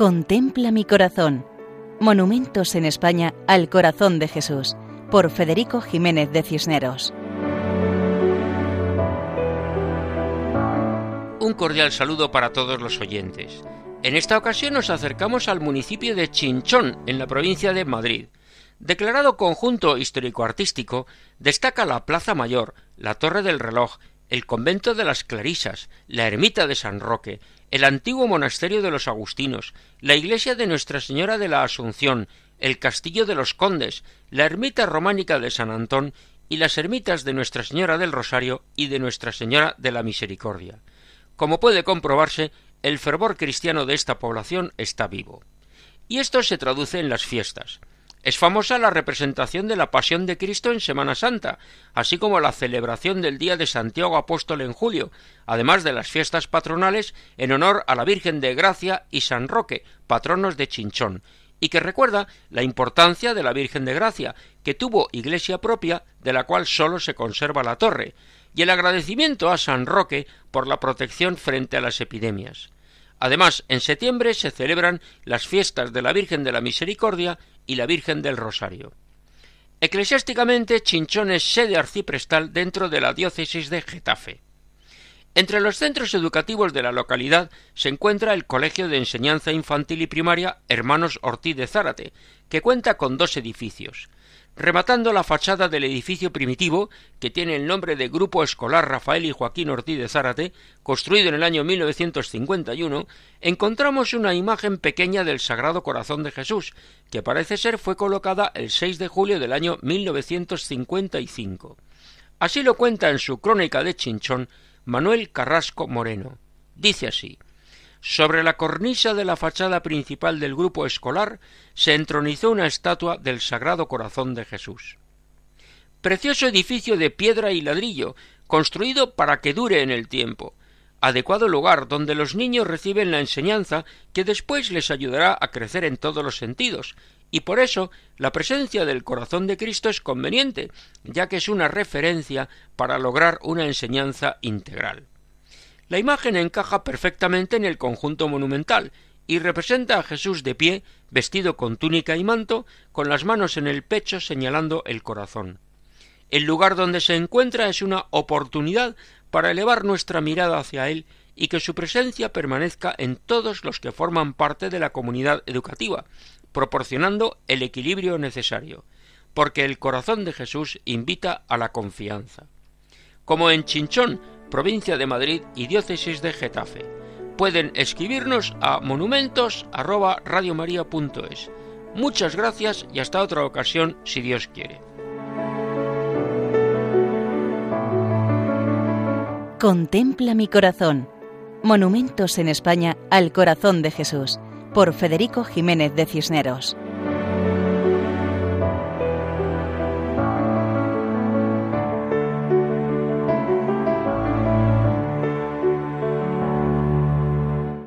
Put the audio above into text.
Contempla mi corazón. Monumentos en España al corazón de Jesús, por Federico Jiménez de Cisneros. Un cordial saludo para todos los oyentes. En esta ocasión nos acercamos al municipio de Chinchón, en la provincia de Madrid. Declarado conjunto histórico-artístico, destaca la Plaza Mayor, la Torre del Reloj, el convento de las Clarisas, la ermita de San Roque, el antiguo monasterio de los Agustinos, la iglesia de Nuestra Señora de la Asunción, el castillo de los Condes, la ermita románica de San Antón y las ermitas de Nuestra Señora del Rosario y de Nuestra Señora de la Misericordia. Como puede comprobarse, el fervor cristiano de esta población está vivo. Y esto se traduce en las fiestas. Es famosa la representación de la Pasión de Cristo en Semana Santa, así como la celebración del Día de Santiago Apóstol en julio, además de las fiestas patronales en honor a la Virgen de Gracia y San Roque, patronos de Chinchón, y que recuerda la importancia de la Virgen de Gracia, que tuvo iglesia propia, de la cual sólo se conserva la torre, y el agradecimiento a San Roque por la protección frente a las epidemias. Además, en septiembre se celebran las fiestas de la Virgen de la Misericordia y la Virgen del Rosario. Eclesiásticamente, Chinchón es sede arciprestal dentro de la diócesis de Getafe. Entre los centros educativos de la localidad se encuentra el Colegio de Enseñanza Infantil y Primaria Hermanos Ortiz de Zárate, que cuenta con dos edificios, Rematando la fachada del edificio primitivo, que tiene el nombre de Grupo Escolar Rafael y Joaquín Ortiz de Zárate, construido en el año 1951, encontramos una imagen pequeña del Sagrado Corazón de Jesús, que parece ser fue colocada el 6 de julio del año 1955. Así lo cuenta en su crónica de Chinchón Manuel Carrasco Moreno. Dice así sobre la cornisa de la fachada principal del grupo escolar se entronizó una estatua del Sagrado Corazón de Jesús. Precioso edificio de piedra y ladrillo, construido para que dure en el tiempo, adecuado lugar donde los niños reciben la enseñanza que después les ayudará a crecer en todos los sentidos, y por eso la presencia del corazón de Cristo es conveniente, ya que es una referencia para lograr una enseñanza integral. La imagen encaja perfectamente en el conjunto monumental y representa a Jesús de pie, vestido con túnica y manto, con las manos en el pecho señalando el corazón. El lugar donde se encuentra es una oportunidad para elevar nuestra mirada hacia Él y que su presencia permanezca en todos los que forman parte de la comunidad educativa, proporcionando el equilibrio necesario, porque el corazón de Jesús invita a la confianza. Como en Chinchón provincia de Madrid y diócesis de Getafe. Pueden escribirnos a monumentos@radiomaria.es. Muchas gracias y hasta otra ocasión si Dios quiere. Contempla mi corazón. Monumentos en España al corazón de Jesús por Federico Jiménez de Cisneros.